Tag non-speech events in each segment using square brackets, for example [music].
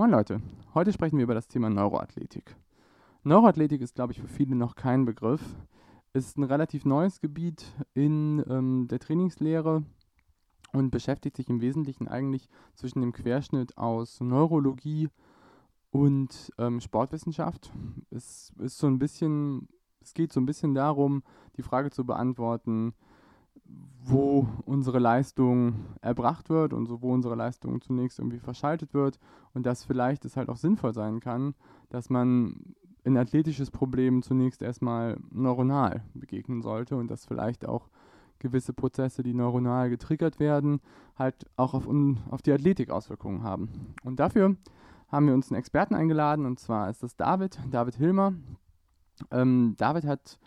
Moin Leute, heute sprechen wir über das Thema Neuroathletik. Neuroathletik ist, glaube ich, für viele noch kein Begriff. Ist ein relativ neues Gebiet in ähm, der Trainingslehre und beschäftigt sich im Wesentlichen eigentlich zwischen dem Querschnitt aus Neurologie und ähm, Sportwissenschaft. Es ist so ein bisschen, es geht so ein bisschen darum, die Frage zu beantworten, wo unsere Leistung erbracht wird und so, wo unsere Leistung zunächst irgendwie verschaltet wird und dass vielleicht es halt auch sinnvoll sein kann, dass man ein athletisches Problem zunächst erstmal neuronal begegnen sollte und dass vielleicht auch gewisse Prozesse, die neuronal getriggert werden, halt auch auf, auf die Athletik Auswirkungen haben. Und dafür haben wir uns einen Experten eingeladen und zwar ist das David, David Hilmer. Ähm, David hat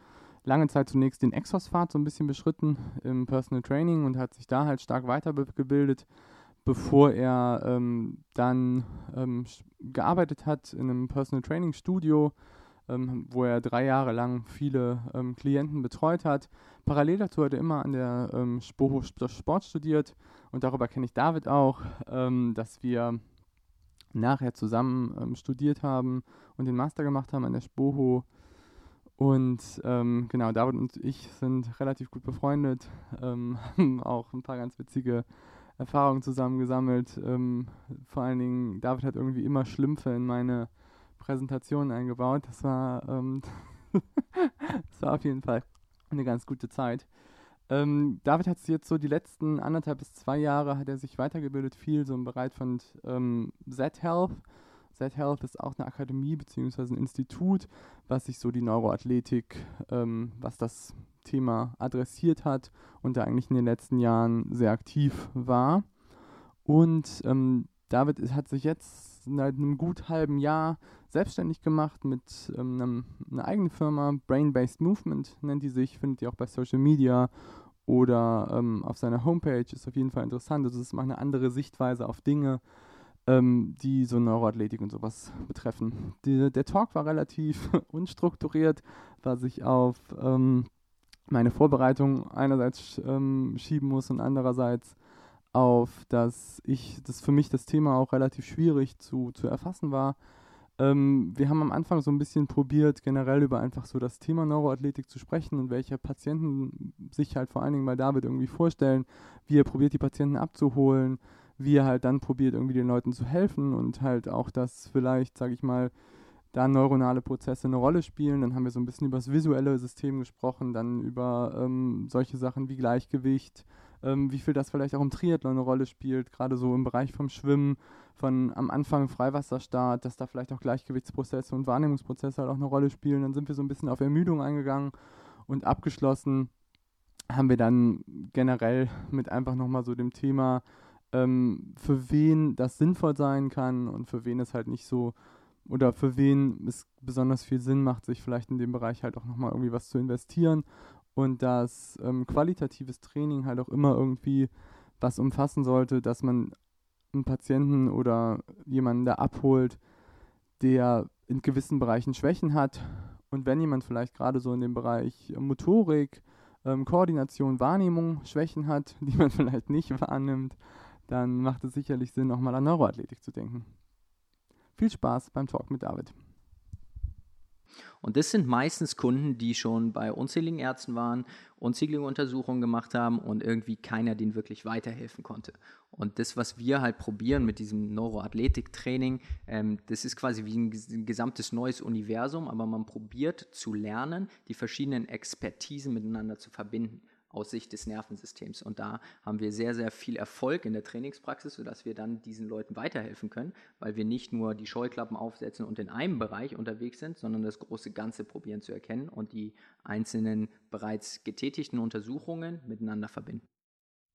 lange Zeit zunächst den Exos-Pfad so ein bisschen beschritten im Personal Training und hat sich da halt stark weitergebildet, bevor er ähm, dann ähm, gearbeitet hat in einem Personal Training Studio, ähm, wo er drei Jahre lang viele ähm, Klienten betreut hat. Parallel dazu hat er immer an der ähm, Spoho Sport studiert und darüber kenne ich David auch, ähm, dass wir nachher zusammen studiert haben und den Master gemacht haben an der Spoho und ähm, genau, David und ich sind relativ gut befreundet, ähm, [laughs] haben auch ein paar ganz witzige Erfahrungen zusammen gesammelt. Ähm, vor allen Dingen, David hat irgendwie immer Schlümpfe in meine Präsentation eingebaut. Das war, ähm, [laughs] das war auf jeden Fall eine ganz gute Zeit. Ähm, David hat sich jetzt so die letzten anderthalb bis zwei Jahre hat er sich weitergebildet, viel so im Bereich von ähm, Z-Health Z-Health ist auch eine Akademie bzw. ein Institut, was sich so die Neuroathletik, ähm, was das Thema adressiert hat und da eigentlich in den letzten Jahren sehr aktiv war. Und ähm, David hat sich jetzt seit einem gut halben Jahr selbstständig gemacht mit ähm, einem, einer eigenen Firma, Brain-Based Movement nennt die sich, findet ihr auch bei Social Media oder ähm, auf seiner Homepage, ist auf jeden Fall interessant. Also es ist mal eine andere Sichtweise auf Dinge ähm, die so Neuroathletik und sowas betreffen. Die, der Talk war relativ [laughs] unstrukturiert, was ich auf ähm, meine Vorbereitung einerseits ähm, schieben muss und andererseits auf, dass ich, das für mich das Thema auch relativ schwierig zu, zu erfassen war. Ähm, wir haben am Anfang so ein bisschen probiert, generell über einfach so das Thema Neuroathletik zu sprechen und welche Patienten sich halt vor allen Dingen bei David irgendwie vorstellen, wie er probiert, die Patienten abzuholen, wie er halt dann probiert, irgendwie den Leuten zu helfen und halt auch, dass vielleicht, sage ich mal, da neuronale Prozesse eine Rolle spielen. Dann haben wir so ein bisschen über das visuelle System gesprochen, dann über ähm, solche Sachen wie Gleichgewicht, ähm, wie viel das vielleicht auch im Triathlon eine Rolle spielt, gerade so im Bereich vom Schwimmen, von am Anfang Freiwasserstart, dass da vielleicht auch Gleichgewichtsprozesse und Wahrnehmungsprozesse halt auch eine Rolle spielen. Dann sind wir so ein bisschen auf Ermüdung eingegangen und abgeschlossen haben wir dann generell mit einfach nochmal so dem Thema ähm, für wen das sinnvoll sein kann und für wen es halt nicht so oder für wen es besonders viel Sinn macht, sich vielleicht in dem Bereich halt auch nochmal irgendwie was zu investieren und dass ähm, qualitatives Training halt auch immer irgendwie was umfassen sollte, dass man einen Patienten oder jemanden da abholt, der in gewissen Bereichen Schwächen hat. Und wenn jemand vielleicht gerade so in dem Bereich Motorik, ähm, Koordination, Wahrnehmung Schwächen hat, [laughs] die man vielleicht nicht wahrnimmt, dann macht es sicherlich Sinn, nochmal an Neuroathletik zu denken. Viel Spaß beim Talk mit David. Und das sind meistens Kunden, die schon bei unzähligen Ärzten waren, unzählige Untersuchungen gemacht haben und irgendwie keiner denen wirklich weiterhelfen konnte. Und das, was wir halt probieren mit diesem Neuroathletik-Training, ähm, das ist quasi wie ein gesamtes neues Universum, aber man probiert zu lernen, die verschiedenen Expertisen miteinander zu verbinden aus Sicht des Nervensystems. Und da haben wir sehr, sehr viel Erfolg in der Trainingspraxis, sodass wir dann diesen Leuten weiterhelfen können, weil wir nicht nur die Scheuklappen aufsetzen und in einem Bereich unterwegs sind, sondern das große Ganze probieren zu erkennen und die einzelnen bereits getätigten Untersuchungen miteinander verbinden.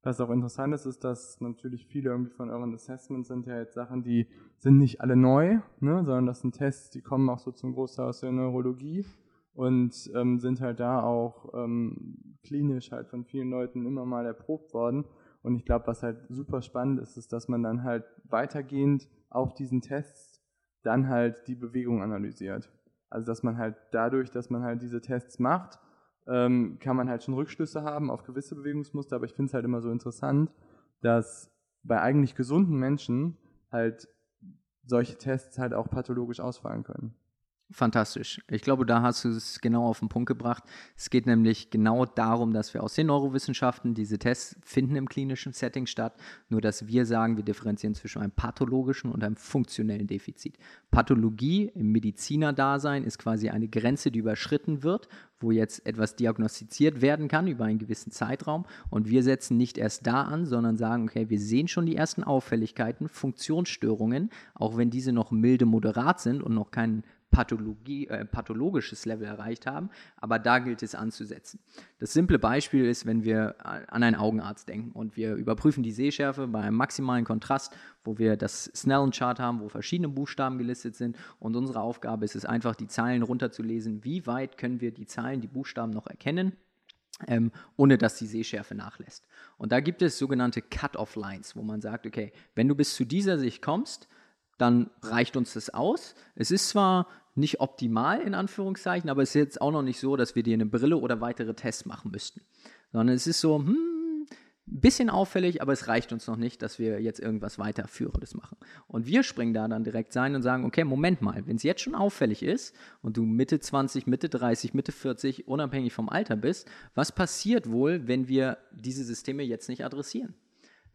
Was auch interessant ist, ist, dass natürlich viele irgendwie von euren Assessments sind ja jetzt Sachen, die sind nicht alle neu, ne, sondern das sind Tests, die kommen auch so zum Großteil aus der Neurologie und ähm, sind halt da auch ähm, klinisch halt von vielen Leuten immer mal erprobt worden. Und ich glaube, was halt super spannend ist, ist, dass man dann halt weitergehend auf diesen Tests dann halt die Bewegung analysiert. Also dass man halt dadurch, dass man halt diese Tests macht, ähm, kann man halt schon Rückschlüsse haben auf gewisse Bewegungsmuster, aber ich finde es halt immer so interessant, dass bei eigentlich gesunden Menschen halt solche Tests halt auch pathologisch ausfallen können. Fantastisch. Ich glaube, da hast du es genau auf den Punkt gebracht. Es geht nämlich genau darum, dass wir aus den Neurowissenschaften diese Tests finden im klinischen Setting statt, nur dass wir sagen, wir differenzieren zwischen einem pathologischen und einem funktionellen Defizit. Pathologie im Medizinerdasein ist quasi eine Grenze, die überschritten wird, wo jetzt etwas diagnostiziert werden kann über einen gewissen Zeitraum und wir setzen nicht erst da an, sondern sagen, okay, wir sehen schon die ersten Auffälligkeiten, Funktionsstörungen, auch wenn diese noch milde moderat sind und noch keinen äh, pathologisches Level erreicht haben, aber da gilt es anzusetzen. Das simple Beispiel ist, wenn wir an einen Augenarzt denken und wir überprüfen die Sehschärfe bei einem maximalen Kontrast, wo wir das Snellen-Chart haben, wo verschiedene Buchstaben gelistet sind und unsere Aufgabe ist es einfach, die Zahlen runterzulesen, wie weit können wir die Zahlen, die Buchstaben noch erkennen. Ähm, ohne dass die Sehschärfe nachlässt. Und da gibt es sogenannte Cut-off-Lines, wo man sagt, okay, wenn du bis zu dieser Sicht kommst, dann reicht uns das aus. Es ist zwar nicht optimal in Anführungszeichen, aber es ist jetzt auch noch nicht so, dass wir dir eine Brille oder weitere Tests machen müssten. Sondern es ist so, hm, ein bisschen auffällig, aber es reicht uns noch nicht, dass wir jetzt irgendwas weiterführendes machen. Und wir springen da dann direkt sein und sagen, okay, Moment mal, wenn es jetzt schon auffällig ist und du Mitte 20, Mitte 30, Mitte 40, unabhängig vom Alter bist, was passiert wohl, wenn wir diese Systeme jetzt nicht adressieren?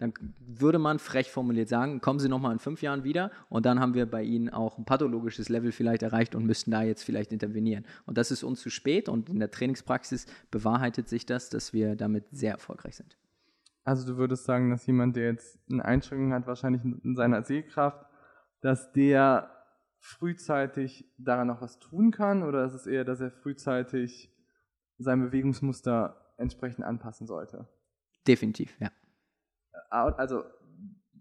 Dann würde man frech formuliert sagen, kommen Sie nochmal in fünf Jahren wieder und dann haben wir bei Ihnen auch ein pathologisches Level vielleicht erreicht und müssten da jetzt vielleicht intervenieren. Und das ist uns zu spät und in der Trainingspraxis bewahrheitet sich das, dass wir damit sehr erfolgreich sind. Also du würdest sagen, dass jemand, der jetzt eine Einschränkung hat, wahrscheinlich in seiner Sehkraft, dass der frühzeitig daran noch was tun kann oder ist es eher, dass er frühzeitig sein Bewegungsmuster entsprechend anpassen sollte? Definitiv, ja also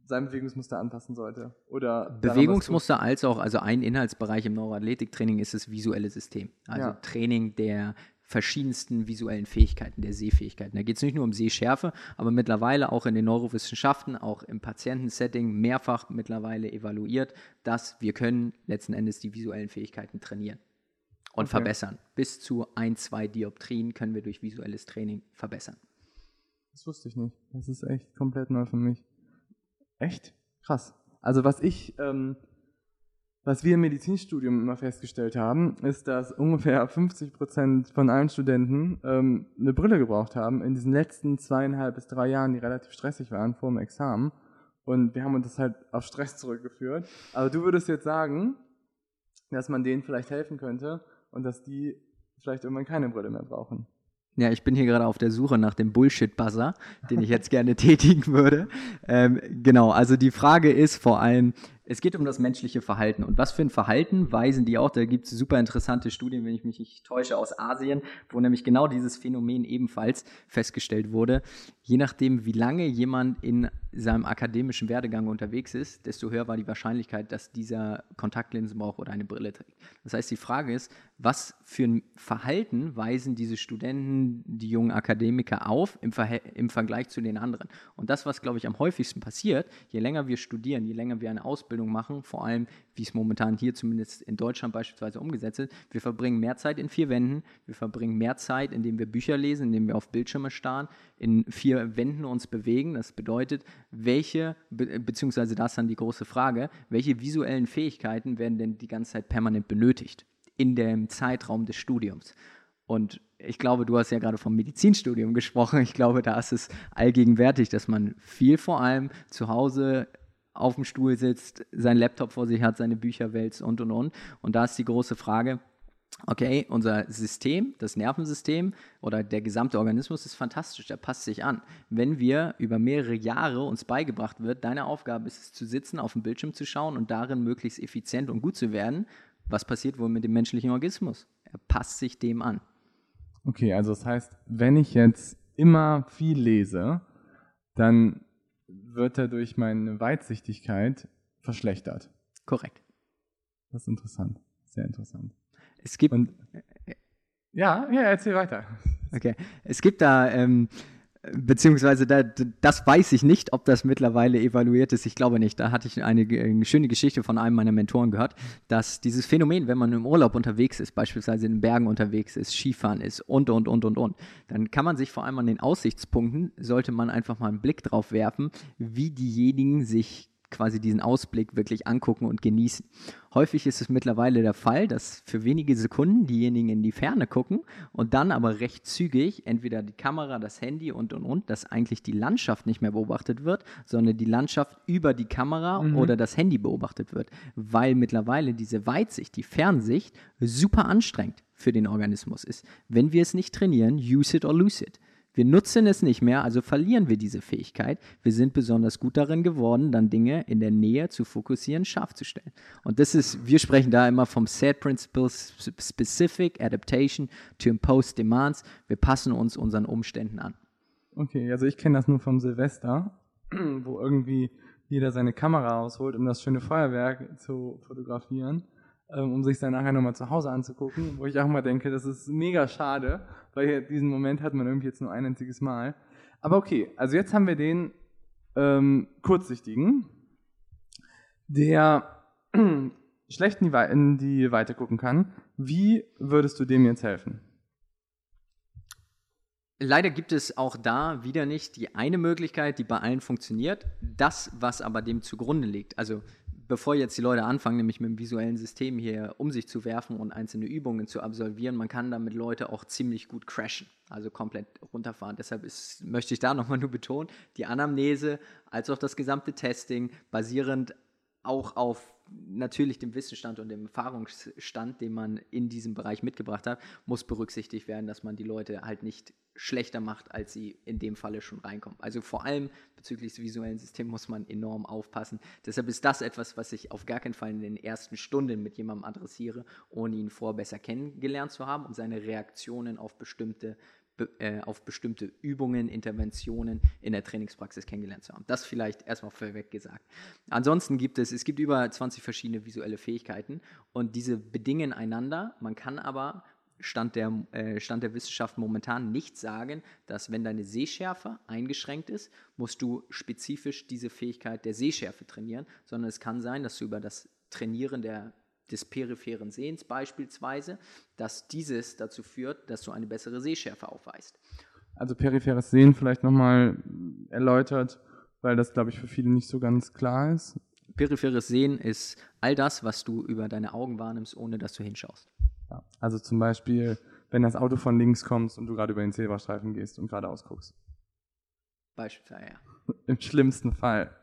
sein Bewegungsmuster anpassen sollte. Oder Bewegungsmuster als auch, also ein Inhaltsbereich im Neuroathletiktraining ist das visuelle System. Also ja. Training der verschiedensten visuellen Fähigkeiten, der Sehfähigkeiten. Da geht es nicht nur um Sehschärfe, aber mittlerweile auch in den Neurowissenschaften, auch im Patientensetting mehrfach mittlerweile evaluiert, dass wir können letzten Endes die visuellen Fähigkeiten trainieren und okay. verbessern. Bis zu ein, zwei Dioptrien können wir durch visuelles Training verbessern. Das wusste ich nicht. Das ist echt komplett neu für mich. Echt? Krass. Also was ich, ähm, was wir im Medizinstudium immer festgestellt haben, ist, dass ungefähr 50 Prozent von allen Studenten ähm, eine Brille gebraucht haben in diesen letzten zweieinhalb bis drei Jahren, die relativ stressig waren vor dem Examen. Und wir haben uns das halt auf Stress zurückgeführt. Aber du würdest jetzt sagen, dass man denen vielleicht helfen könnte und dass die vielleicht irgendwann keine Brille mehr brauchen. Ja, ich bin hier gerade auf der Suche nach dem Bullshit-Buzzer, den ich jetzt gerne [laughs] tätigen würde. Ähm, genau, also die Frage ist vor allem, es geht um das menschliche Verhalten. Und was für ein Verhalten weisen die auch? Da gibt es super interessante Studien, wenn ich mich nicht täusche, aus Asien, wo nämlich genau dieses Phänomen ebenfalls festgestellt wurde. Je nachdem, wie lange jemand in seinem akademischen Werdegang unterwegs ist, desto höher war die Wahrscheinlichkeit, dass dieser Kontaktlinsen braucht oder eine Brille trägt. Das heißt, die Frage ist, was für ein Verhalten weisen diese Studenten, die jungen Akademiker auf im, Verhält im Vergleich zu den anderen? Und das, was, glaube ich, am häufigsten passiert, je länger wir studieren, je länger wir eine Ausbildung machen, vor allem wie es momentan hier zumindest in Deutschland beispielsweise umgesetzt ist. Wir verbringen mehr Zeit in vier Wänden, wir verbringen mehr Zeit, indem wir Bücher lesen, indem wir auf Bildschirme starren, in vier Wänden uns bewegen. Das bedeutet, welche, be beziehungsweise das ist dann die große Frage, welche visuellen Fähigkeiten werden denn die ganze Zeit permanent benötigt in dem Zeitraum des Studiums? Und ich glaube, du hast ja gerade vom Medizinstudium gesprochen. Ich glaube, da ist es allgegenwärtig, dass man viel vor allem zu Hause auf dem Stuhl sitzt, seinen Laptop vor sich hat, seine Bücher wälzt und und und. Und da ist die große Frage, okay, unser System, das Nervensystem oder der gesamte Organismus ist fantastisch, der passt sich an. Wenn wir über mehrere Jahre uns beigebracht wird, deine Aufgabe ist es zu sitzen, auf den Bildschirm zu schauen und darin möglichst effizient und gut zu werden, was passiert wohl mit dem menschlichen Organismus? Er passt sich dem an. Okay, also das heißt, wenn ich jetzt immer viel lese, dann wird er durch meine Weitsichtigkeit verschlechtert. Korrekt. Das ist interessant. Sehr interessant. Es gibt. Und, ja, ja, erzähl weiter. Okay. Es gibt da ähm, beziehungsweise da, das weiß ich nicht, ob das mittlerweile evaluiert ist. Ich glaube nicht. Da hatte ich eine, eine, schöne Geschichte von einem meiner Mentoren gehört, dass dieses Phänomen, wenn man im Urlaub unterwegs ist, beispielsweise in den Bergen unterwegs ist, Skifahren ist und, und, und, und, und, dann kann man sich vor allem an den Aussichtspunkten, sollte man einfach mal einen Blick drauf werfen, wie diejenigen sich quasi diesen Ausblick wirklich angucken und genießen. Häufig ist es mittlerweile der Fall, dass für wenige Sekunden diejenigen in die Ferne gucken und dann aber recht zügig entweder die Kamera, das Handy und und und, dass eigentlich die Landschaft nicht mehr beobachtet wird, sondern die Landschaft über die Kamera mhm. oder das Handy beobachtet wird, weil mittlerweile diese Weitsicht, die Fernsicht super anstrengend für den Organismus ist. Wenn wir es nicht trainieren, use it or lose it. Wir nutzen es nicht mehr, also verlieren wir diese Fähigkeit. Wir sind besonders gut darin geworden, dann Dinge in der Nähe zu fokussieren, scharf zu stellen. Und das ist, wir sprechen da immer vom Set Principle Specific Adaptation to Impose Demands. Wir passen uns unseren Umständen an. Okay, also ich kenne das nur vom Silvester, wo irgendwie jeder seine Kamera rausholt, um das schöne Feuerwerk zu fotografieren. Ähm, um sich dann nachher nochmal zu Hause anzugucken, wo ich auch mal denke, das ist mega schade, weil diesen Moment hat man irgendwie jetzt nur ein einziges Mal. Aber okay, also jetzt haben wir den ähm, Kurzsichtigen, der [clears throat] schlecht in die, in die Weite gucken kann. Wie würdest du dem jetzt helfen? Leider gibt es auch da wieder nicht die eine Möglichkeit, die bei allen funktioniert. Das, was aber dem zugrunde liegt. Also bevor jetzt die Leute anfangen, nämlich mit dem visuellen System hier um sich zu werfen und einzelne Übungen zu absolvieren, man kann damit Leute auch ziemlich gut crashen, also komplett runterfahren. Deshalb ist, möchte ich da nochmal nur betonen, die Anamnese als auch das gesamte Testing basierend auch auf natürlich dem Wissensstand und dem Erfahrungsstand, den man in diesem Bereich mitgebracht hat, muss berücksichtigt werden, dass man die Leute halt nicht schlechter macht, als sie in dem Falle schon reinkommen. Also vor allem bezüglich des visuellen Systems muss man enorm aufpassen. Deshalb ist das etwas, was ich auf gar keinen Fall in den ersten Stunden mit jemandem adressiere, ohne ihn vorher besser kennengelernt zu haben und seine Reaktionen auf bestimmte auf bestimmte Übungen, Interventionen in der Trainingspraxis kennengelernt zu haben. Das vielleicht erstmal vorweg gesagt. Ansonsten gibt es, es gibt über 20 verschiedene visuelle Fähigkeiten und diese bedingen einander. Man kann aber Stand der, äh, Stand der Wissenschaft momentan nicht sagen, dass wenn deine Sehschärfe eingeschränkt ist, musst du spezifisch diese Fähigkeit der Sehschärfe trainieren, sondern es kann sein, dass du über das Trainieren der des peripheren Sehens beispielsweise, dass dieses dazu führt, dass du eine bessere Sehschärfe aufweist. Also peripheres Sehen vielleicht nochmal erläutert, weil das, glaube ich, für viele nicht so ganz klar ist. Peripheres Sehen ist all das, was du über deine Augen wahrnimmst, ohne dass du hinschaust. Ja, also zum Beispiel, wenn das Auto von links kommt und du gerade über den Zebrastreifen gehst und geradeaus guckst. Beispielsweise, ja. [laughs] Im schlimmsten Fall.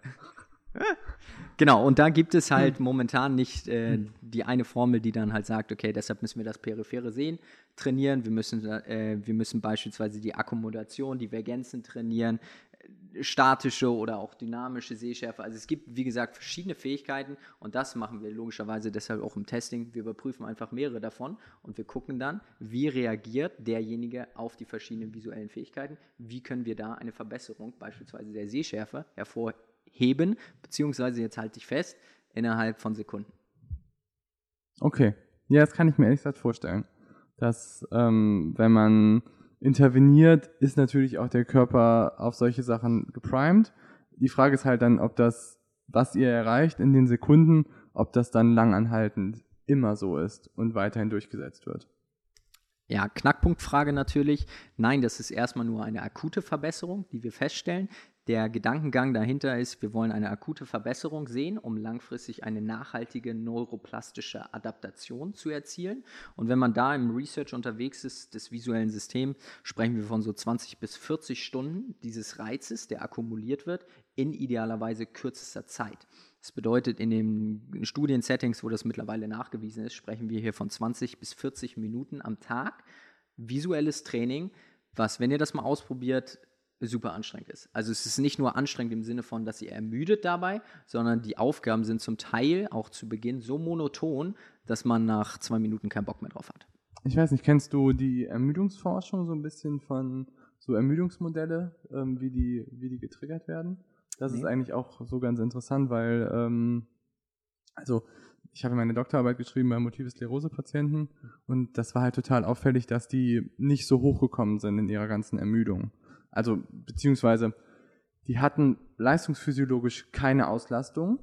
Genau, und da gibt es halt hm. momentan nicht äh, hm. die eine Formel, die dann halt sagt, okay, deshalb müssen wir das periphere Sehen trainieren, wir müssen, äh, wir müssen beispielsweise die Akkommodation, Divergenzen trainieren, äh, statische oder auch dynamische Sehschärfe. Also es gibt, wie gesagt, verschiedene Fähigkeiten und das machen wir logischerweise deshalb auch im Testing. Wir überprüfen einfach mehrere davon und wir gucken dann, wie reagiert derjenige auf die verschiedenen visuellen Fähigkeiten, wie können wir da eine Verbesserung beispielsweise der Sehschärfe hervorheben heben, beziehungsweise jetzt halte ich fest, innerhalb von Sekunden. Okay. Ja, das kann ich mir ehrlich gesagt vorstellen. Dass, ähm, wenn man interveniert, ist natürlich auch der Körper auf solche Sachen geprimed. Die Frage ist halt dann, ob das, was ihr erreicht in den Sekunden, ob das dann langanhaltend immer so ist und weiterhin durchgesetzt wird. Ja, Knackpunktfrage natürlich. Nein, das ist erstmal nur eine akute Verbesserung, die wir feststellen. Der Gedankengang dahinter ist, wir wollen eine akute Verbesserung sehen, um langfristig eine nachhaltige neuroplastische Adaptation zu erzielen. Und wenn man da im Research unterwegs ist, des visuellen Systems, sprechen wir von so 20 bis 40 Stunden dieses Reizes, der akkumuliert wird, in idealerweise kürzester Zeit. Das bedeutet, in den Studiensettings, wo das mittlerweile nachgewiesen ist, sprechen wir hier von 20 bis 40 Minuten am Tag visuelles Training, was, wenn ihr das mal ausprobiert, super anstrengend ist. Also es ist nicht nur anstrengend im Sinne von, dass ihr ermüdet dabei, sondern die Aufgaben sind zum Teil auch zu Beginn so monoton, dass man nach zwei Minuten keinen Bock mehr drauf hat. Ich weiß nicht, kennst du die Ermüdungsforschung so ein bisschen von so Ermüdungsmodelle, ähm, wie, die, wie die getriggert werden. Das nee. ist eigentlich auch so ganz interessant, weil, ähm, also ich habe meine Doktorarbeit geschrieben bei Multiple Sklerose-Patienten und das war halt total auffällig, dass die nicht so hochgekommen sind in ihrer ganzen Ermüdung. Also, beziehungsweise, die hatten leistungsphysiologisch keine Auslastung,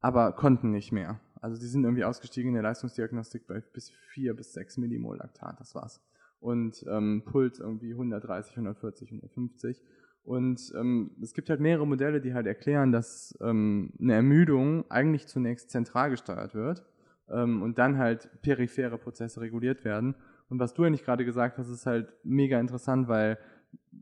aber konnten nicht mehr. Also, die sind irgendwie ausgestiegen in der Leistungsdiagnostik bei bis 4 bis 6 Millimol Laktat, das war's. Und ähm, Puls irgendwie 130, 140, 150. Und ähm, es gibt halt mehrere Modelle, die halt erklären, dass ähm, eine Ermüdung eigentlich zunächst zentral gesteuert wird ähm, und dann halt periphere Prozesse reguliert werden. Und was du ja nicht gerade gesagt hast, ist halt mega interessant, weil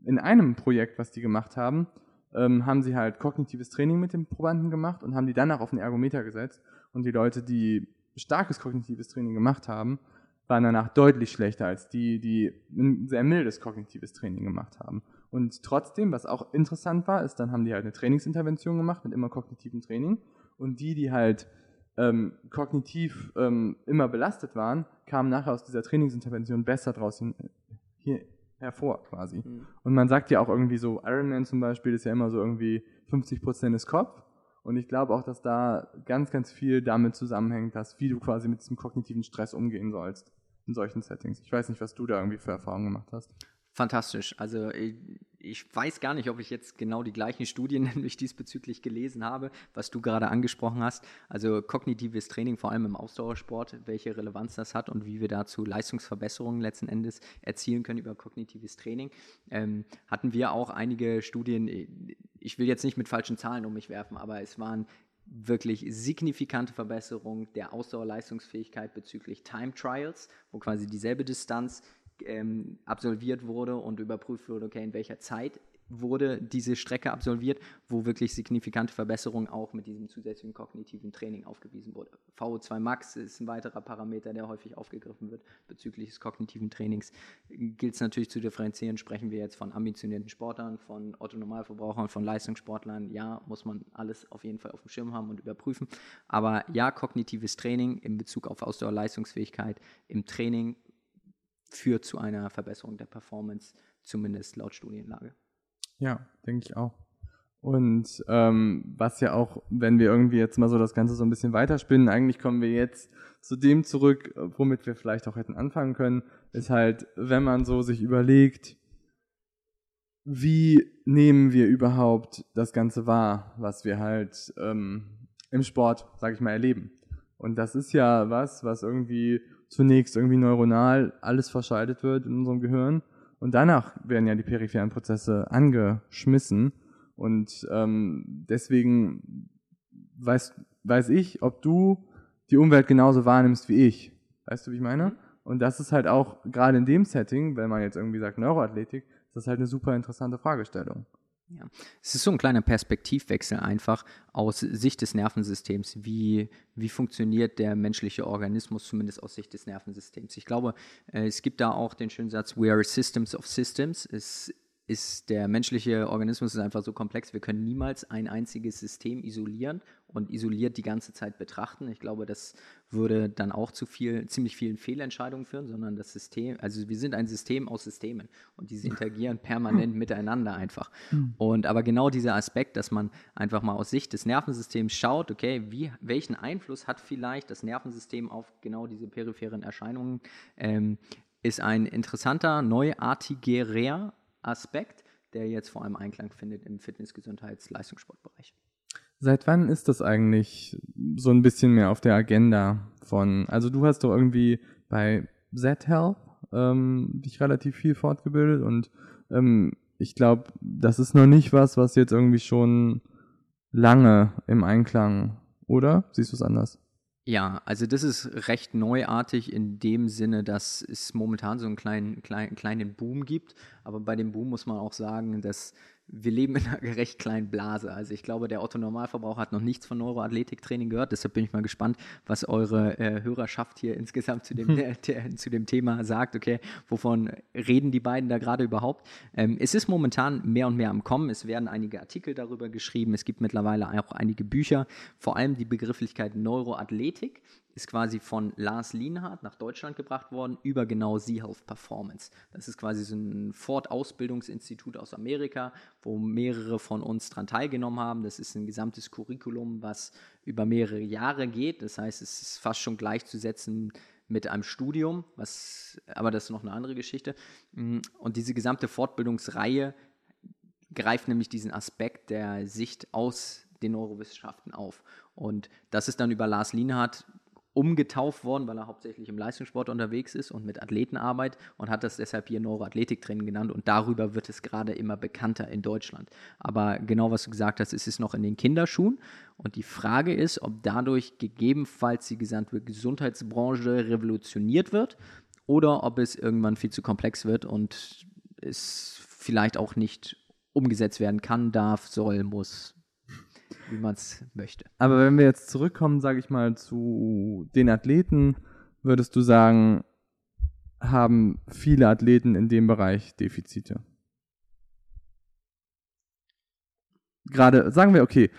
in einem Projekt, was die gemacht haben, ähm, haben sie halt kognitives Training mit den Probanden gemacht und haben die danach auf den Ergometer gesetzt. Und die Leute, die starkes kognitives Training gemacht haben, waren danach deutlich schlechter als die, die ein sehr mildes kognitives Training gemacht haben. Und trotzdem, was auch interessant war, ist, dann haben die halt eine Trainingsintervention gemacht mit immer kognitivem Training. Und die, die halt ähm, kognitiv ähm, immer belastet waren, kamen nachher aus dieser Trainingsintervention besser draus hin, hier hervor quasi. Mhm. Und man sagt ja auch irgendwie so, Ironman zum Beispiel ist ja immer so irgendwie 50% ist Kopf. Und ich glaube auch, dass da ganz, ganz viel damit zusammenhängt, dass wie du quasi mit diesem kognitiven Stress umgehen sollst in solchen Settings. Ich weiß nicht, was du da irgendwie für Erfahrungen gemacht hast. Fantastisch. Also ich, ich, weiß gar nicht, ob ich jetzt genau die gleichen Studien [laughs] nämlich diesbezüglich gelesen habe, was du gerade angesprochen hast. Also kognitives Training, vor allem im Ausdauersport, welche Relevanz das hat und wie wir dazu Leistungsverbesserungen letzten Endes erzielen können über kognitives Training. Ähm, hatten wir auch einige Studien, ich will jetzt nicht mit falschen Zahlen um mich werfen, aber es waren wirklich signifikante Verbesserungen der Ausdauerleistungsfähigkeit bezüglich Time Trials, wo quasi dieselbe Distanz ähm, absolviert wurde und überprüft wurde, okay, in welcher Zeit wurde diese Strecke absolviert, wo wirklich signifikante Verbesserungen auch mit diesem zusätzlichen kognitiven Training aufgewiesen wurde. VO2 Max ist ein weiterer Parameter, der häufig aufgegriffen wird bezüglich des kognitiven Trainings. Gilt es natürlich zu differenzieren, sprechen wir jetzt von ambitionierten Sportlern, von Otto-Normalverbrauchern, von Leistungssportlern. Ja, muss man alles auf jeden Fall auf dem Schirm haben und überprüfen. Aber ja, kognitives Training in Bezug auf Ausdauerleistungsfähigkeit im Training führt zu einer Verbesserung der Performance, zumindest laut Studienlage. Ja, denke ich auch. Und ähm, was ja auch, wenn wir irgendwie jetzt mal so das Ganze so ein bisschen weiterspinnen, eigentlich kommen wir jetzt zu dem zurück, womit wir vielleicht auch hätten anfangen können, ist halt, wenn man so sich überlegt, wie nehmen wir überhaupt das Ganze wahr, was wir halt ähm, im Sport, sage ich mal, erleben. Und das ist ja was, was irgendwie zunächst irgendwie neuronal alles verschaltet wird in unserem Gehirn und danach werden ja die peripheren Prozesse angeschmissen und ähm, deswegen weiß, weiß ich, ob du die Umwelt genauso wahrnimmst wie ich. Weißt du, wie ich meine? Mhm. Und das ist halt auch gerade in dem Setting, wenn man jetzt irgendwie sagt Neuroathletik, das ist halt eine super interessante Fragestellung. Ja. Es ist so ein kleiner Perspektivwechsel einfach aus Sicht des Nervensystems. Wie, wie funktioniert der menschliche Organismus, zumindest aus Sicht des Nervensystems? Ich glaube, äh, es gibt da auch den schönen Satz, we are systems of systems. Es ist der menschliche Organismus ist einfach so komplex, wir können niemals ein einziges System isolieren und isoliert die ganze Zeit betrachten. Ich glaube, das würde dann auch zu viel, ziemlich vielen Fehlentscheidungen führen, sondern das System, also wir sind ein System aus Systemen und diese interagieren permanent [laughs] miteinander einfach. Hm. Und aber genau dieser Aspekt, dass man einfach mal aus Sicht des Nervensystems schaut, okay, wie, welchen Einfluss hat vielleicht das Nervensystem auf genau diese peripheren Erscheinungen, ähm, ist ein interessanter, neuartigerer Aspekt, der jetzt vor allem Einklang findet im Fitness-, Gesundheits-, Leistungssportbereich. Seit wann ist das eigentlich so ein bisschen mehr auf der Agenda von, also du hast doch irgendwie bei Z-Health ähm, dich relativ viel fortgebildet und ähm, ich glaube, das ist noch nicht was, was jetzt irgendwie schon lange im Einklang, oder? Siehst du es anders? Ja, also das ist recht neuartig in dem Sinne, dass es momentan so einen kleinen, kleinen, kleinen Boom gibt. Aber bei dem Boom muss man auch sagen, dass wir leben in einer [laughs] recht kleinen Blase. Also ich glaube, der Otto-Normalverbraucher hat noch nichts von Neuroathletiktraining gehört. Deshalb bin ich mal gespannt, was eure äh, Hörerschaft hier [laughs] insgesamt zu dem, hm. [laughs] äh, zu dem Thema sagt. Okay, wovon reden die beiden da gerade überhaupt? Ähm, es ist momentan mehr und mehr am Kommen. Es werden einige Artikel darüber geschrieben. Es gibt mittlerweile auch einige Bücher. Vor allem die Begrifflichkeit Neuroathletik ist quasi von Lars Lienhardt nach Deutschland gebracht worden über genau Z-Health Performance. Das ist quasi so ein Ford-Ausbildungsinstitut aus Amerika, wo mehrere von uns daran teilgenommen haben. Das ist ein gesamtes Curriculum, was über mehrere Jahre geht. Das heißt, es ist fast schon gleichzusetzen mit einem Studium, was, aber das ist noch eine andere Geschichte. Und diese gesamte Fortbildungsreihe greift nämlich diesen Aspekt der Sicht aus den Neurowissenschaften auf. Und das ist dann über Lars Lienhardt umgetauft worden, weil er hauptsächlich im Leistungssport unterwegs ist und mit Athletenarbeit und hat das deshalb hier Neuroathletiktraining genannt und darüber wird es gerade immer bekannter in Deutschland. Aber genau was du gesagt hast, es ist noch in den Kinderschuhen und die Frage ist, ob dadurch gegebenenfalls die gesamte Gesundheitsbranche revolutioniert wird oder ob es irgendwann viel zu komplex wird und es vielleicht auch nicht umgesetzt werden kann, darf, soll, muss, wie man es möchte. Aber wenn wir jetzt zurückkommen, sage ich mal, zu den Athleten, würdest du sagen, haben viele Athleten in dem Bereich Defizite? Gerade, sagen wir, okay,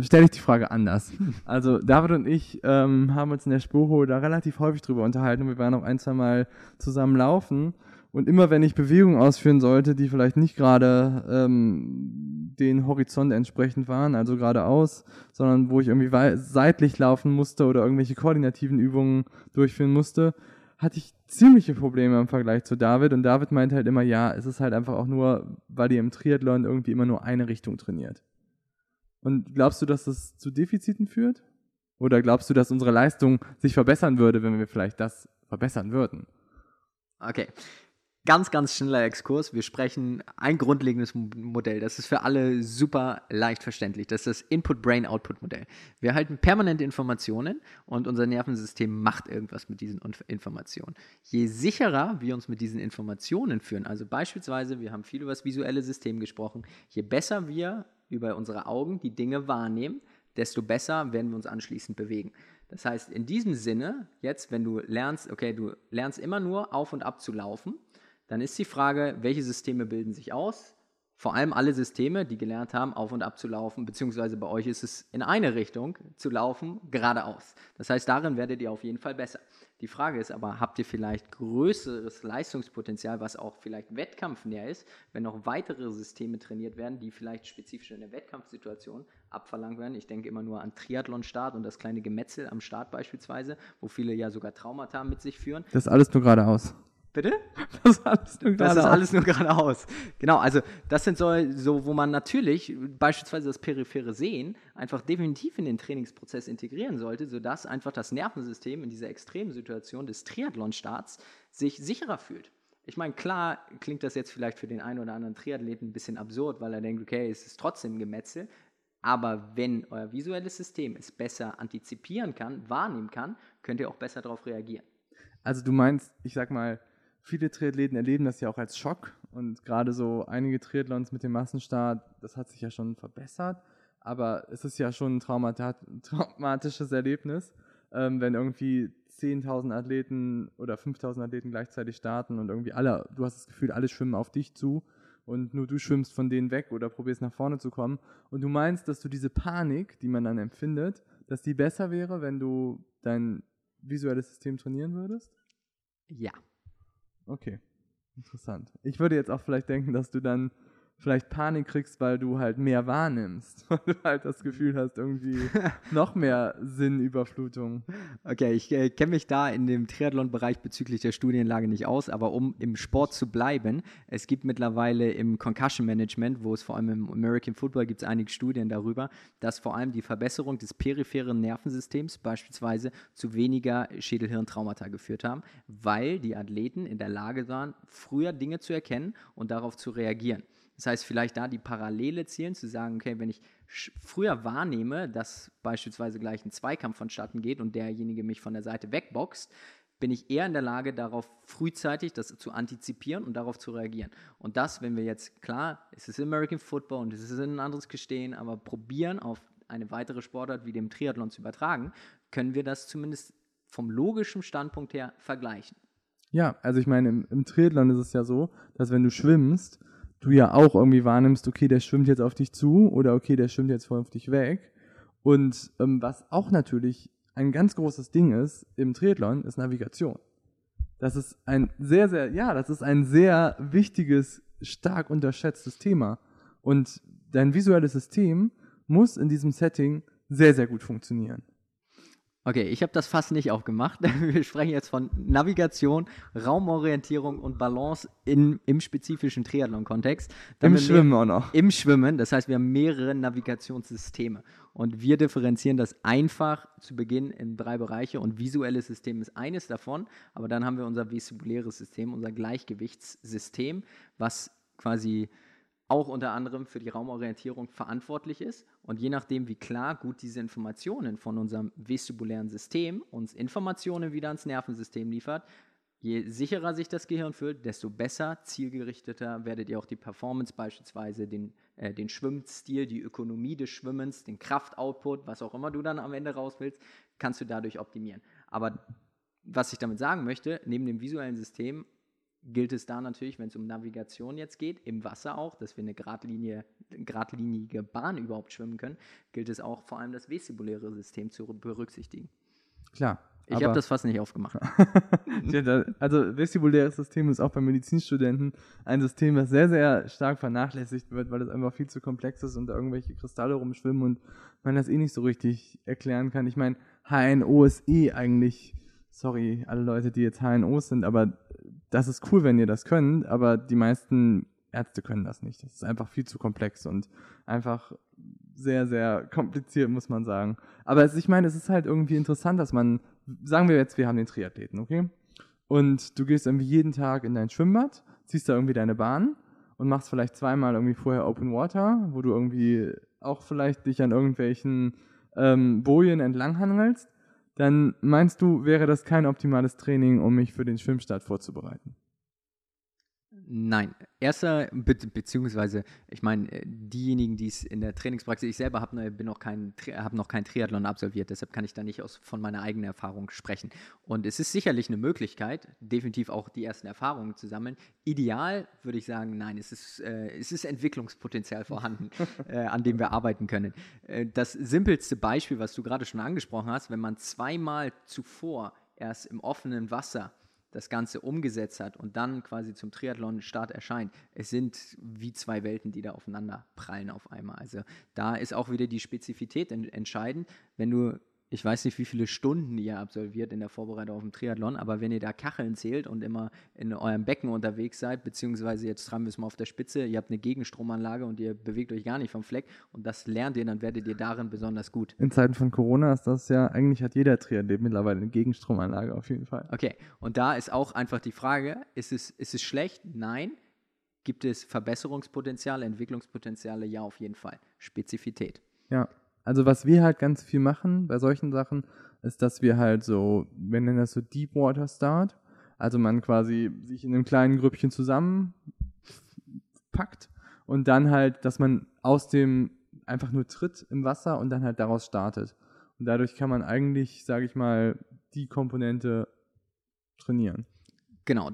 stelle ich die Frage anders. Also David und ich ähm, haben uns in der Spuro da relativ häufig drüber unterhalten und wir waren auch ein, zwei Mal zusammen laufen und immer wenn ich Bewegungen ausführen sollte, die vielleicht nicht gerade ähm, den Horizont entsprechend waren, also geradeaus, sondern wo ich irgendwie seitlich laufen musste oder irgendwelche koordinativen Übungen durchführen musste, hatte ich ziemliche Probleme im Vergleich zu David. Und David meinte halt immer, ja, es ist halt einfach auch nur, weil ihr im Triathlon irgendwie immer nur eine Richtung trainiert. Und glaubst du, dass das zu Defiziten führt? Oder glaubst du, dass unsere Leistung sich verbessern würde, wenn wir vielleicht das verbessern würden? Okay. Ganz, ganz schneller Exkurs. Wir sprechen ein grundlegendes Modell. Das ist für alle super leicht verständlich. Das ist das Input-Brain-Output-Modell. Wir erhalten permanente Informationen und unser Nervensystem macht irgendwas mit diesen Informationen. Je sicherer wir uns mit diesen Informationen führen, also beispielsweise, wir haben viel über das visuelle System gesprochen, je besser wir über unsere Augen die Dinge wahrnehmen, desto besser werden wir uns anschließend bewegen. Das heißt, in diesem Sinne, jetzt, wenn du lernst, okay, du lernst immer nur auf und ab zu laufen, dann ist die Frage, welche Systeme bilden sich aus? Vor allem alle Systeme, die gelernt haben, auf und ab zu laufen, beziehungsweise bei euch ist es in eine Richtung zu laufen, geradeaus. Das heißt, darin werdet ihr auf jeden Fall besser. Die Frage ist aber, habt ihr vielleicht größeres Leistungspotenzial, was auch vielleicht wettkampfnäher ist, wenn noch weitere Systeme trainiert werden, die vielleicht spezifisch in der Wettkampfsituation abverlangt werden? Ich denke immer nur an Triathlon-Start und das kleine Gemetzel am Start beispielsweise, wo viele ja sogar Traumata mit sich führen. Das alles nur geradeaus. Bitte? [laughs] Das ist alles nur geradeaus. Das ist alles nur geradeaus. Genau, also das sind so, so, wo man natürlich beispielsweise das periphere Sehen einfach definitiv in den Trainingsprozess integrieren sollte, sodass einfach das Nervensystem in dieser extremen Situation des Triathlon-Starts sich sicherer fühlt. Ich meine, klar klingt das jetzt vielleicht für den einen oder anderen Triathleten ein bisschen absurd, weil er denkt, okay, es ist trotzdem Gemetzel. Aber wenn euer visuelles System es besser antizipieren kann, wahrnehmen kann, könnt ihr auch besser darauf reagieren. Also du meinst, ich sag mal, viele Triathleten erleben das ja auch als Schock und gerade so einige Triathlons mit dem Massenstart, das hat sich ja schon verbessert, aber es ist ja schon ein traumatisches Erlebnis, ähm, wenn irgendwie 10.000 Athleten oder 5.000 Athleten gleichzeitig starten und irgendwie alle, du hast das Gefühl, alle schwimmen auf dich zu und nur du schwimmst von denen weg oder probierst nach vorne zu kommen und du meinst, dass du diese Panik, die man dann empfindet, dass die besser wäre, wenn du dein visuelles System trainieren würdest? Ja. Okay, interessant. Ich würde jetzt auch vielleicht denken, dass du dann vielleicht Panik kriegst, weil du halt mehr wahrnimmst, [laughs] weil du halt das Gefühl hast, irgendwie [laughs] noch mehr Sinnüberflutung. Okay, ich äh, kenne mich da in dem Triathlon-Bereich bezüglich der Studienlage nicht aus, aber um im Sport zu bleiben, es gibt mittlerweile im Concussion Management, wo es vor allem im American Football gibt es einige Studien darüber, dass vor allem die Verbesserung des peripheren Nervensystems beispielsweise zu weniger Schädelhirntraumata geführt haben, weil die Athleten in der Lage waren, früher Dinge zu erkennen und darauf zu reagieren. Das heißt, vielleicht da die Parallele zielen, zu sagen, okay, wenn ich früher wahrnehme, dass beispielsweise gleich ein Zweikampf vonstatten geht und derjenige mich von der Seite wegboxt, bin ich eher in der Lage, darauf frühzeitig das zu antizipieren und darauf zu reagieren. Und das, wenn wir jetzt, klar, es ist American Football und es ist ein anderes Gestehen, aber probieren auf eine weitere Sportart wie dem Triathlon zu übertragen, können wir das zumindest vom logischen Standpunkt her vergleichen. Ja, also ich meine, im, im Triathlon ist es ja so, dass wenn du schwimmst, du ja auch irgendwie wahrnimmst, okay, der schwimmt jetzt auf dich zu oder okay, der schwimmt jetzt voll auf dich weg. Und ähm, was auch natürlich ein ganz großes Ding ist im Triathlon, ist Navigation. Das ist ein sehr, sehr, ja, das ist ein sehr wichtiges, stark unterschätztes Thema. Und dein visuelles System muss in diesem Setting sehr, sehr gut funktionieren. Okay, ich habe das fast nicht aufgemacht. [laughs] Wir sprechen jetzt von Navigation, Raumorientierung und Balance in, im spezifischen Triathlon-Kontext. Im Schwimmen auch noch. Im Schwimmen, das heißt, wir haben mehrere Navigationssysteme. Und wir differenzieren das einfach zu Beginn in drei Bereiche. Und visuelles System ist eines davon. Aber dann haben wir unser vestibuläres System, unser Gleichgewichtssystem, was quasi auch unter anderem für die Raumorientierung verantwortlich ist. Und je nachdem, wie klar gut diese Informationen von unserem vestibulären System uns Informationen wieder ans Nervensystem liefert, je sicherer sich das Gehirn fühlt, desto besser, zielgerichteter werdet ihr auch die Performance beispielsweise, den, äh, den Schwimmstil, die Ökonomie des Schwimmens, den Kraftoutput, was auch immer du dann am Ende raus willst, kannst du dadurch optimieren. Aber was ich damit sagen möchte, neben dem visuellen System gilt es da natürlich, wenn es um Navigation jetzt geht, im Wasser auch, dass wir eine Geradlinie, geradlinige Bahn überhaupt schwimmen können, gilt es auch vor allem das vestibuläre System zu berücksichtigen. Klar. Ich habe das fast nicht aufgemacht. [laughs] also vestibuläres System ist auch bei Medizinstudenten ein System, was sehr, sehr stark vernachlässigt wird, weil es einfach viel zu komplex ist und da irgendwelche Kristalle rumschwimmen und man das eh nicht so richtig erklären kann. Ich meine, HNO ist eh eigentlich, sorry, alle Leute, die jetzt HNOs sind, aber das ist cool, wenn ihr das könnt, aber die meisten Ärzte können das nicht. Das ist einfach viel zu komplex und einfach sehr, sehr kompliziert, muss man sagen. Aber es, ich meine, es ist halt irgendwie interessant, dass man, sagen wir jetzt, wir haben den Triathleten, okay? Und du gehst irgendwie jeden Tag in dein Schwimmbad, ziehst da irgendwie deine Bahn und machst vielleicht zweimal irgendwie vorher Open Water, wo du irgendwie auch vielleicht dich an irgendwelchen ähm, Bojen entlanghangelst dann meinst du, wäre das kein optimales Training, um mich für den Schwimmstart vorzubereiten? Nein, erster, be beziehungsweise, ich meine, äh, diejenigen, die es in der Trainingspraxis, ich selber habe ne, noch kein, hab noch kein Triathlon absolviert, deshalb kann ich da nicht aus, von meiner eigenen Erfahrung sprechen. Und es ist sicherlich eine Möglichkeit, definitiv auch die ersten Erfahrungen zu sammeln. Ideal würde ich sagen, nein, es ist, äh, es ist Entwicklungspotenzial vorhanden, [laughs] äh, an dem wir arbeiten können. Äh, das simpelste Beispiel, was du gerade schon angesprochen hast, wenn man zweimal zuvor erst im offenen Wasser das Ganze umgesetzt hat und dann quasi zum Triathlon-Start erscheint, es sind wie zwei Welten, die da aufeinander prallen auf einmal. Also da ist auch wieder die Spezifität entscheidend. Wenn du ich weiß nicht, wie viele Stunden ihr absolviert in der Vorbereitung auf den Triathlon, aber wenn ihr da Kacheln zählt und immer in eurem Becken unterwegs seid, beziehungsweise jetzt treiben wir es mal auf der Spitze, ihr habt eine Gegenstromanlage und ihr bewegt euch gar nicht vom Fleck und das lernt ihr, dann werdet ihr darin besonders gut. In Zeiten von Corona ist das ja, eigentlich hat jeder Triathlet mittlerweile eine Gegenstromanlage auf jeden Fall. Okay, und da ist auch einfach die Frage, ist es, ist es schlecht? Nein. Gibt es Verbesserungspotenziale, Entwicklungspotenziale? Ja, auf jeden Fall. Spezifität. Ja. Also was wir halt ganz viel machen bei solchen Sachen, ist, dass wir halt so, wir nennen das so Deepwater Start. Also man quasi sich in einem kleinen Grüppchen zusammenpackt und dann halt, dass man aus dem einfach nur tritt im Wasser und dann halt daraus startet. Und dadurch kann man eigentlich, sage ich mal, die Komponente trainieren. Genau,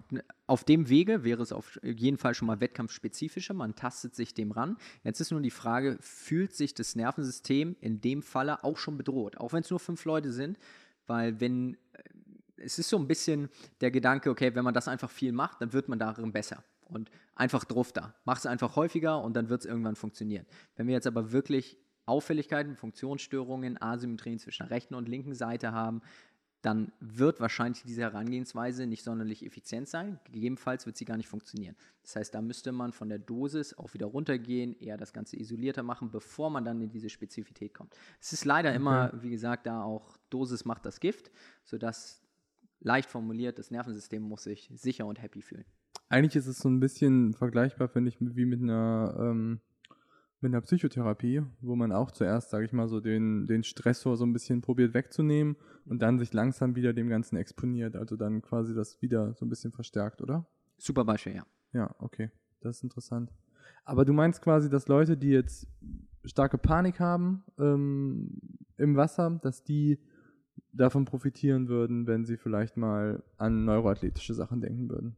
auf dem Wege wäre es auf jeden Fall schon mal wettkampfspezifischer, man tastet sich dem ran. Jetzt ist nur die Frage, fühlt sich das Nervensystem in dem Falle auch schon bedroht, auch wenn es nur fünf Leute sind, weil wenn, äh, es ist so ein bisschen der Gedanke, okay, wenn man das einfach viel macht, dann wird man darin besser und einfach drauf da. Mach es einfach häufiger und dann wird es irgendwann funktionieren. Wenn wir jetzt aber wirklich Auffälligkeiten, Funktionsstörungen, Asymmetrien zwischen der rechten und linken Seite haben, dann wird wahrscheinlich diese Herangehensweise nicht sonderlich effizient sein. Gegebenenfalls wird sie gar nicht funktionieren. Das heißt, da müsste man von der Dosis auch wieder runtergehen, eher das Ganze isolierter machen, bevor man dann in diese Spezifität kommt. Es ist leider immer, wie gesagt, da auch Dosis macht das Gift, sodass leicht formuliert, das Nervensystem muss sich sicher und happy fühlen. Eigentlich ist es so ein bisschen vergleichbar, finde ich, wie mit einer ähm, mit einer Psychotherapie, wo man auch zuerst, sage ich mal, so den, den Stressor so ein bisschen probiert wegzunehmen und dann sich langsam wieder dem Ganzen exponiert, also dann quasi das wieder so ein bisschen verstärkt, oder? Super Beispiel, ja. Ja, okay. Das ist interessant. Aber du meinst quasi, dass Leute, die jetzt starke Panik haben ähm, im Wasser, dass die davon profitieren würden, wenn sie vielleicht mal an neuroathletische Sachen denken würden?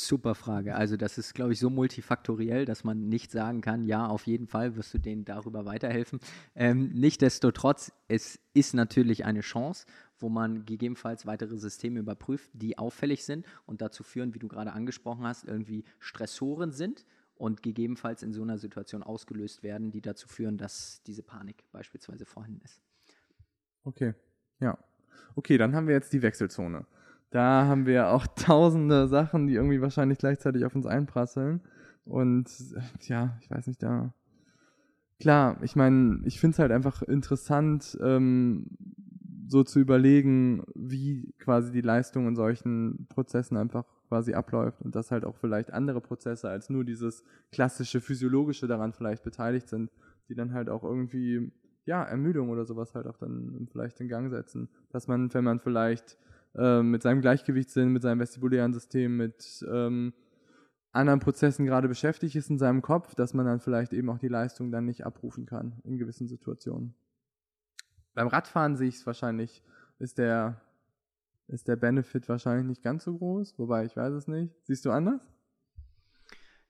Super Frage. Also das ist, glaube ich, so multifaktoriell, dass man nicht sagen kann, ja, auf jeden Fall wirst du denen darüber weiterhelfen. Ähm, Nichtsdestotrotz, es ist natürlich eine Chance, wo man gegebenenfalls weitere Systeme überprüft, die auffällig sind und dazu führen, wie du gerade angesprochen hast, irgendwie Stressoren sind und gegebenenfalls in so einer Situation ausgelöst werden, die dazu führen, dass diese Panik beispielsweise vorhanden ist. Okay, ja. Okay, dann haben wir jetzt die Wechselzone. Da haben wir auch [laughs] tausende Sachen, die irgendwie wahrscheinlich gleichzeitig auf uns einprasseln. Und ja, ich weiß nicht, da. Klar, ich meine, ich finde es halt einfach interessant, ähm, so zu überlegen, wie quasi die Leistung in solchen Prozessen einfach quasi abläuft und dass halt auch vielleicht andere Prozesse als nur dieses klassische physiologische daran vielleicht beteiligt sind, die dann halt auch irgendwie ja Ermüdung oder sowas halt auch dann vielleicht in Gang setzen, dass man, wenn man vielleicht äh, mit seinem Gleichgewichtssinn, mit seinem vestibulären System, mit ähm, anderen Prozessen gerade beschäftigt ist in seinem Kopf, dass man dann vielleicht eben auch die Leistung dann nicht abrufen kann in gewissen Situationen. Beim Radfahren sehe ich es wahrscheinlich, ist der, ist der Benefit wahrscheinlich nicht ganz so groß, wobei ich weiß es nicht. Siehst du anders?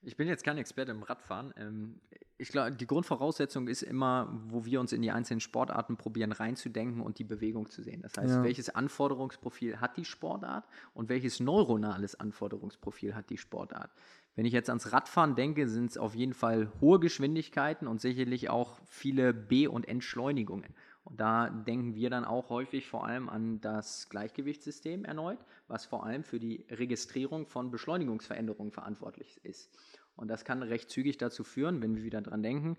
Ich bin jetzt kein Experte im Radfahren. Ähm, ich glaube, die Grundvoraussetzung ist immer, wo wir uns in die einzelnen Sportarten probieren reinzudenken und die Bewegung zu sehen. Das heißt, ja. welches Anforderungsprofil hat die Sportart und welches neuronales Anforderungsprofil hat die Sportart? Wenn ich jetzt ans Radfahren denke, sind es auf jeden Fall hohe Geschwindigkeiten und sicherlich auch viele B- und Entschleunigungen. Und da denken wir dann auch häufig vor allem an das Gleichgewichtssystem erneut, was vor allem für die Registrierung von Beschleunigungsveränderungen verantwortlich ist. Und das kann recht zügig dazu führen, wenn wir wieder dran denken,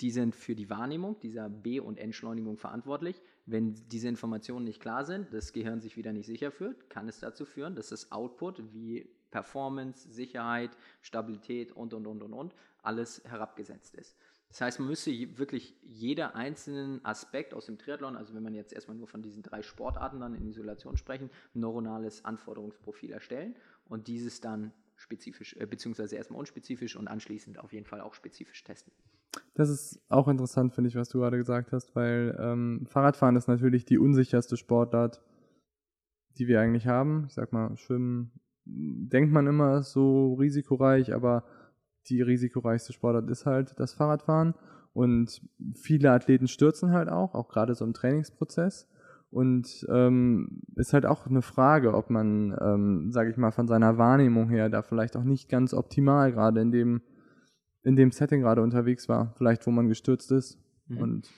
die sind für die Wahrnehmung dieser B- und Entschleunigung verantwortlich. Wenn diese Informationen nicht klar sind, das Gehirn sich wieder nicht sicher fühlt, kann es dazu führen, dass das Output wie Performance, Sicherheit, Stabilität und, und, und, und, und alles herabgesetzt ist. Das heißt, man müsste wirklich jeder einzelnen Aspekt aus dem Triathlon, also wenn man jetzt erstmal nur von diesen drei Sportarten dann in Isolation sprechen, ein neuronales Anforderungsprofil erstellen und dieses dann spezifisch, äh, beziehungsweise erstmal unspezifisch und anschließend auf jeden Fall auch spezifisch testen. Das ist auch interessant, finde ich, was du gerade gesagt hast, weil ähm, Fahrradfahren ist natürlich die unsicherste Sportart, die wir eigentlich haben. Ich sag mal, Schwimmen denkt man immer ist so risikoreich, aber die risikoreichste Sportart ist halt das Fahrradfahren. Und viele Athleten stürzen halt auch, auch gerade so im Trainingsprozess. Und ähm, ist halt auch eine Frage, ob man, ähm, sage ich mal, von seiner Wahrnehmung her da vielleicht auch nicht ganz optimal gerade in dem, in dem Setting gerade unterwegs war, vielleicht wo man gestürzt ist. Mhm. Und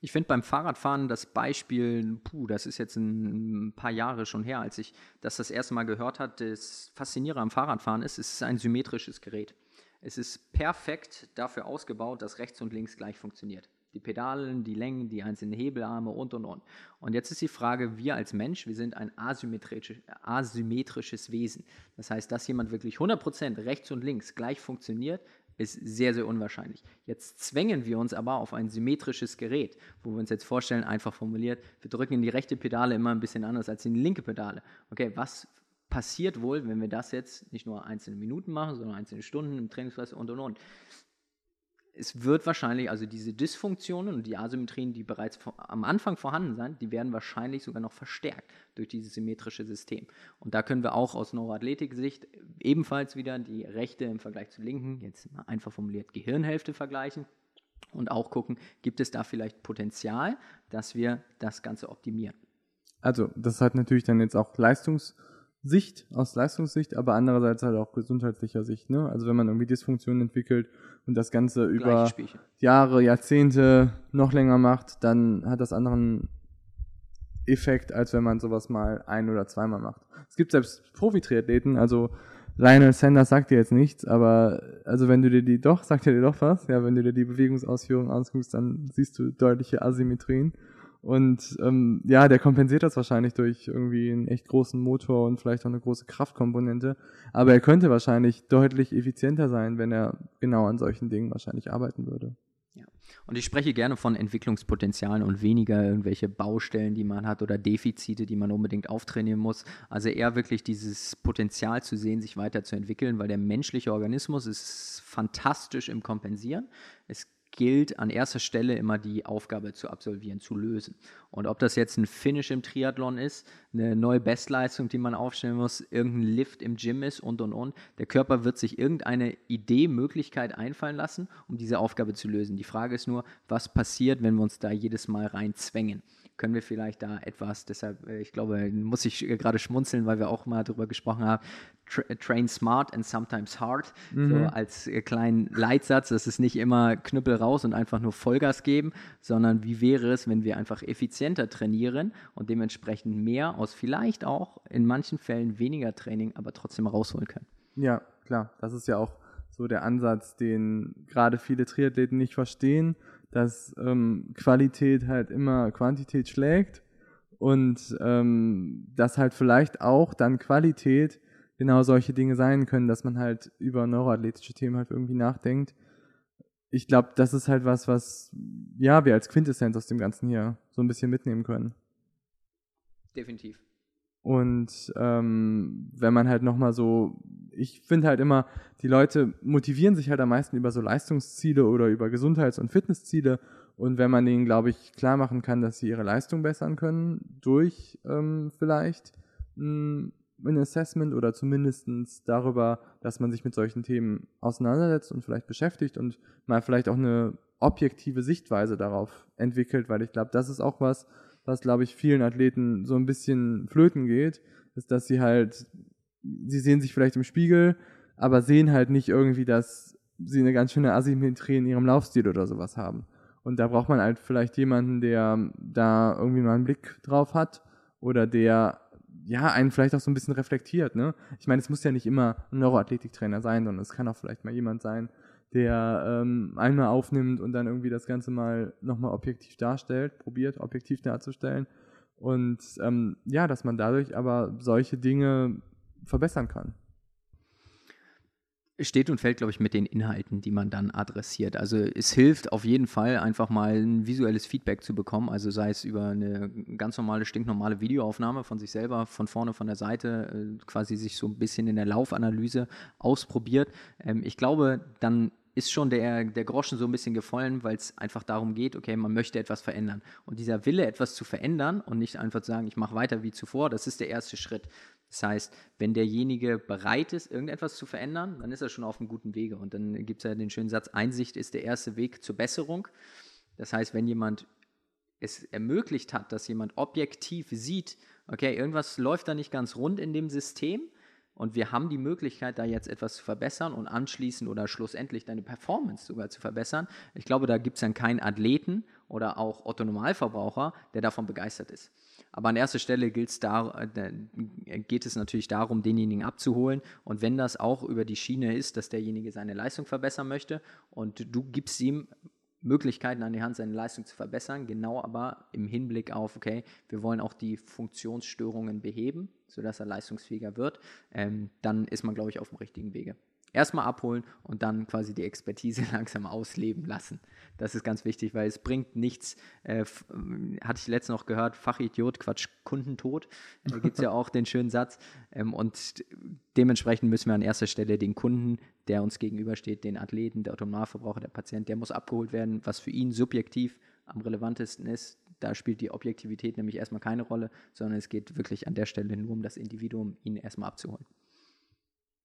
ich finde beim Fahrradfahren das Beispiel, puh, das ist jetzt ein paar Jahre schon her, als ich das das erste Mal gehört habe, das Faszinierende am Fahrradfahren ist, es ist ein symmetrisches Gerät. Es ist perfekt dafür ausgebaut, dass rechts und links gleich funktioniert. Die Pedalen, die Längen, die einzelnen Hebelarme und und und. Und jetzt ist die Frage, wir als Mensch, wir sind ein asymmetrisch, asymmetrisches Wesen. Das heißt, dass jemand wirklich 100% rechts und links gleich funktioniert, ist sehr, sehr unwahrscheinlich. Jetzt zwängen wir uns aber auf ein symmetrisches Gerät, wo wir uns jetzt vorstellen, einfach formuliert, wir drücken die rechte Pedale immer ein bisschen anders als die linke Pedale. Okay, was passiert wohl, wenn wir das jetzt nicht nur einzelne Minuten machen, sondern einzelne Stunden im Trainingsweise und und und. Es wird wahrscheinlich, also diese Dysfunktionen und die Asymmetrien, die bereits am Anfang vorhanden sind, die werden wahrscheinlich sogar noch verstärkt durch dieses symmetrische System. Und da können wir auch aus Neuroathletik-Sicht ebenfalls wieder die rechte im Vergleich zur linken, jetzt einfach formuliert Gehirnhälfte vergleichen und auch gucken, gibt es da vielleicht Potenzial, dass wir das Ganze optimieren. Also, das hat natürlich dann jetzt auch Leistungs- Sicht, aus Leistungssicht, aber andererseits halt auch gesundheitlicher Sicht. Ne? Also wenn man irgendwie Dysfunktionen entwickelt und das Ganze über Jahre, Jahrzehnte noch länger macht, dann hat das anderen Effekt, als wenn man sowas mal ein- oder zweimal macht. Es gibt selbst Profi-Triathleten, also Lionel Sanders sagt dir jetzt nichts, aber also wenn du dir die doch, sagt er dir doch was, ja, wenn du dir die Bewegungsausführung anguckst, dann siehst du deutliche Asymmetrien. Und ähm, ja, der kompensiert das wahrscheinlich durch irgendwie einen echt großen Motor und vielleicht auch eine große Kraftkomponente. Aber er könnte wahrscheinlich deutlich effizienter sein, wenn er genau an solchen Dingen wahrscheinlich arbeiten würde. Ja. Und ich spreche gerne von Entwicklungspotenzialen und weniger irgendwelche Baustellen, die man hat oder Defizite, die man unbedingt auftrainieren muss. Also eher wirklich dieses Potenzial zu sehen, sich weiterzuentwickeln, weil der menschliche Organismus ist fantastisch im Kompensieren. Es gilt an erster Stelle immer die Aufgabe zu absolvieren, zu lösen. Und ob das jetzt ein Finish im Triathlon ist, eine neue Bestleistung, die man aufstellen muss, irgendein Lift im Gym ist und und und, der Körper wird sich irgendeine Idee, Möglichkeit einfallen lassen, um diese Aufgabe zu lösen. Die Frage ist nur, was passiert, wenn wir uns da jedes Mal reinzwängen? Können wir vielleicht da etwas, deshalb, äh, ich glaube, muss ich gerade schmunzeln, weil wir auch mal darüber gesprochen haben, tra train smart and sometimes hard, mhm. so als äh, kleinen Leitsatz, das ist nicht immer Knüppel raus und einfach nur Vollgas geben, sondern wie wäre es, wenn wir einfach effizienter trainieren und dementsprechend mehr aus vielleicht auch in manchen Fällen weniger Training, aber trotzdem rausholen können. Ja, klar, das ist ja auch so der Ansatz, den gerade viele Triathleten nicht verstehen dass ähm, Qualität halt immer Quantität schlägt und ähm, dass halt vielleicht auch dann Qualität genau solche Dinge sein können, dass man halt über neuroathletische Themen halt irgendwie nachdenkt. Ich glaube, das ist halt was, was ja wir als Quintessenz aus dem Ganzen hier so ein bisschen mitnehmen können. Definitiv. Und ähm, wenn man halt nochmal so, ich finde halt immer, die Leute motivieren sich halt am meisten über so Leistungsziele oder über Gesundheits- und Fitnessziele. Und wenn man denen, glaube ich, klar machen kann, dass sie ihre Leistung bessern können, durch ähm, vielleicht ein, ein Assessment oder zumindest darüber, dass man sich mit solchen Themen auseinandersetzt und vielleicht beschäftigt und mal vielleicht auch eine objektive Sichtweise darauf entwickelt, weil ich glaube, das ist auch was, was, glaube ich, vielen Athleten so ein bisschen flöten geht, ist, dass sie halt, sie sehen sich vielleicht im Spiegel, aber sehen halt nicht irgendwie, dass sie eine ganz schöne Asymmetrie in ihrem Laufstil oder sowas haben. Und da braucht man halt vielleicht jemanden, der da irgendwie mal einen Blick drauf hat oder der ja einen vielleicht auch so ein bisschen reflektiert. Ne? Ich meine, es muss ja nicht immer ein Neuroathletiktrainer sein, sondern es kann auch vielleicht mal jemand sein, der ähm, einmal aufnimmt und dann irgendwie das Ganze mal nochmal objektiv darstellt, probiert objektiv darzustellen. Und ähm, ja, dass man dadurch aber solche Dinge verbessern kann. Steht und fällt, glaube ich, mit den Inhalten, die man dann adressiert. Also es hilft auf jeden Fall, einfach mal ein visuelles Feedback zu bekommen. Also sei es über eine ganz normale, stinknormale Videoaufnahme von sich selber, von vorne, von der Seite, äh, quasi sich so ein bisschen in der Laufanalyse ausprobiert. Ähm, ich glaube, dann ist schon der, der Groschen so ein bisschen gefallen, weil es einfach darum geht, okay, man möchte etwas verändern. Und dieser Wille, etwas zu verändern und nicht einfach zu sagen, ich mache weiter wie zuvor, das ist der erste Schritt. Das heißt, wenn derjenige bereit ist, irgendetwas zu verändern, dann ist er schon auf einem guten Wege. Und dann gibt es ja den schönen Satz, Einsicht ist der erste Weg zur Besserung. Das heißt, wenn jemand es ermöglicht hat, dass jemand objektiv sieht, okay, irgendwas läuft da nicht ganz rund in dem System, und wir haben die Möglichkeit, da jetzt etwas zu verbessern und anschließend oder schlussendlich deine Performance sogar zu verbessern. Ich glaube, da gibt es dann keinen Athleten oder auch Otto Normalverbraucher, der davon begeistert ist. Aber an erster Stelle da, äh, geht es natürlich darum, denjenigen abzuholen. Und wenn das auch über die Schiene ist, dass derjenige seine Leistung verbessern möchte und du gibst ihm Möglichkeiten an die Hand, seine Leistung zu verbessern, genau aber im Hinblick auf, okay, wir wollen auch die Funktionsstörungen beheben, sodass er leistungsfähiger wird, ähm, dann ist man, glaube ich, auf dem richtigen Wege erstmal abholen und dann quasi die Expertise [laughs] langsam ausleben lassen. Das ist ganz wichtig, weil es bringt nichts, äh, hatte ich letztens noch gehört, Fachidiot, Quatsch, Kundentod. Da [laughs] gibt es ja auch den schönen Satz. Ähm, und dementsprechend müssen wir an erster Stelle den Kunden, der uns gegenübersteht, den Athleten, der Autonomalverbraucher, der Patient, der muss abgeholt werden, was für ihn subjektiv am relevantesten ist. Da spielt die Objektivität nämlich erstmal keine Rolle, sondern es geht wirklich an der Stelle nur um das Individuum, ihn erstmal abzuholen.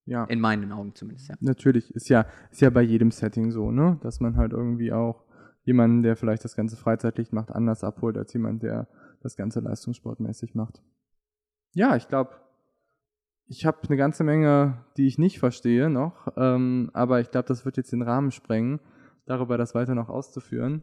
Ja. In meinen Augen zumindest, ja. Natürlich, ist ja, ist ja bei jedem Setting so, ne? Dass man halt irgendwie auch jemanden, der vielleicht das ganze freizeitlich macht, anders abholt, als jemand, der das ganze leistungssportmäßig macht. Ja, ich glaube, ich habe eine ganze Menge, die ich nicht verstehe noch, ähm, aber ich glaube, das wird jetzt den Rahmen sprengen, darüber das weiter noch auszuführen.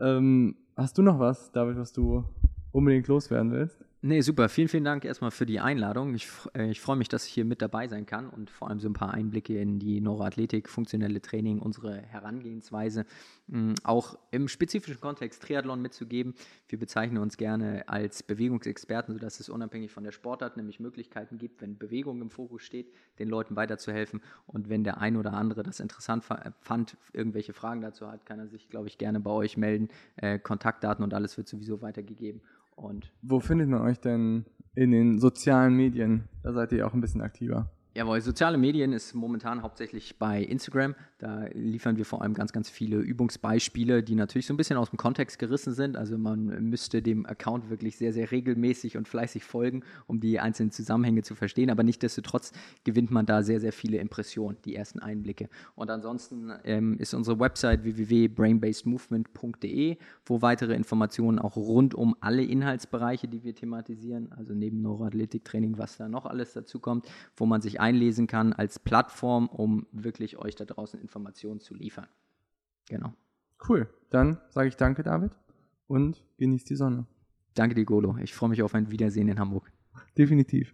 Ähm, hast du noch was, David, was du unbedingt loswerden willst? Nee, super. Vielen, vielen Dank erstmal für die Einladung. Ich, äh, ich freue mich, dass ich hier mit dabei sein kann und vor allem so ein paar Einblicke in die Neuroathletik, funktionelle Training, unsere Herangehensweise, mh, hm, auch im spezifischen Kontext Triathlon mitzugeben. Wir bezeichnen uns gerne als Bewegungsexperten, sodass es unabhängig von der Sportart nämlich Möglichkeiten gibt, wenn Bewegung im Fokus steht, den Leuten weiterzuhelfen. Und wenn der ein oder andere das interessant fand, irgendwelche Fragen dazu hat, kann er sich, glaube ich, gerne bei euch melden. Äh, Kontaktdaten und alles wird sowieso weitergegeben. Und Wo findet man euch denn in den sozialen Medien? Da seid ihr auch ein bisschen aktiver. Jawohl, soziale Medien ist momentan hauptsächlich bei Instagram. Da liefern wir vor allem ganz, ganz viele Übungsbeispiele, die natürlich so ein bisschen aus dem Kontext gerissen sind. Also man müsste dem Account wirklich sehr, sehr regelmäßig und fleißig folgen, um die einzelnen Zusammenhänge zu verstehen. Aber nichtsdestotrotz gewinnt man da sehr, sehr viele Impressionen, die ersten Einblicke. Und ansonsten ähm, ist unsere Website www.brainbasedmovement.de, wo weitere Informationen auch rund um alle Inhaltsbereiche, die wir thematisieren, also neben Neuroathletiktraining, was da noch alles dazu kommt, wo man sich einlesen kann als Plattform, um wirklich euch da draußen Informationen zu liefern. Genau. Cool. Dann sage ich danke, David, und genießt die Sonne. Danke dir, Golo. Ich freue mich auf ein Wiedersehen in Hamburg. Definitiv.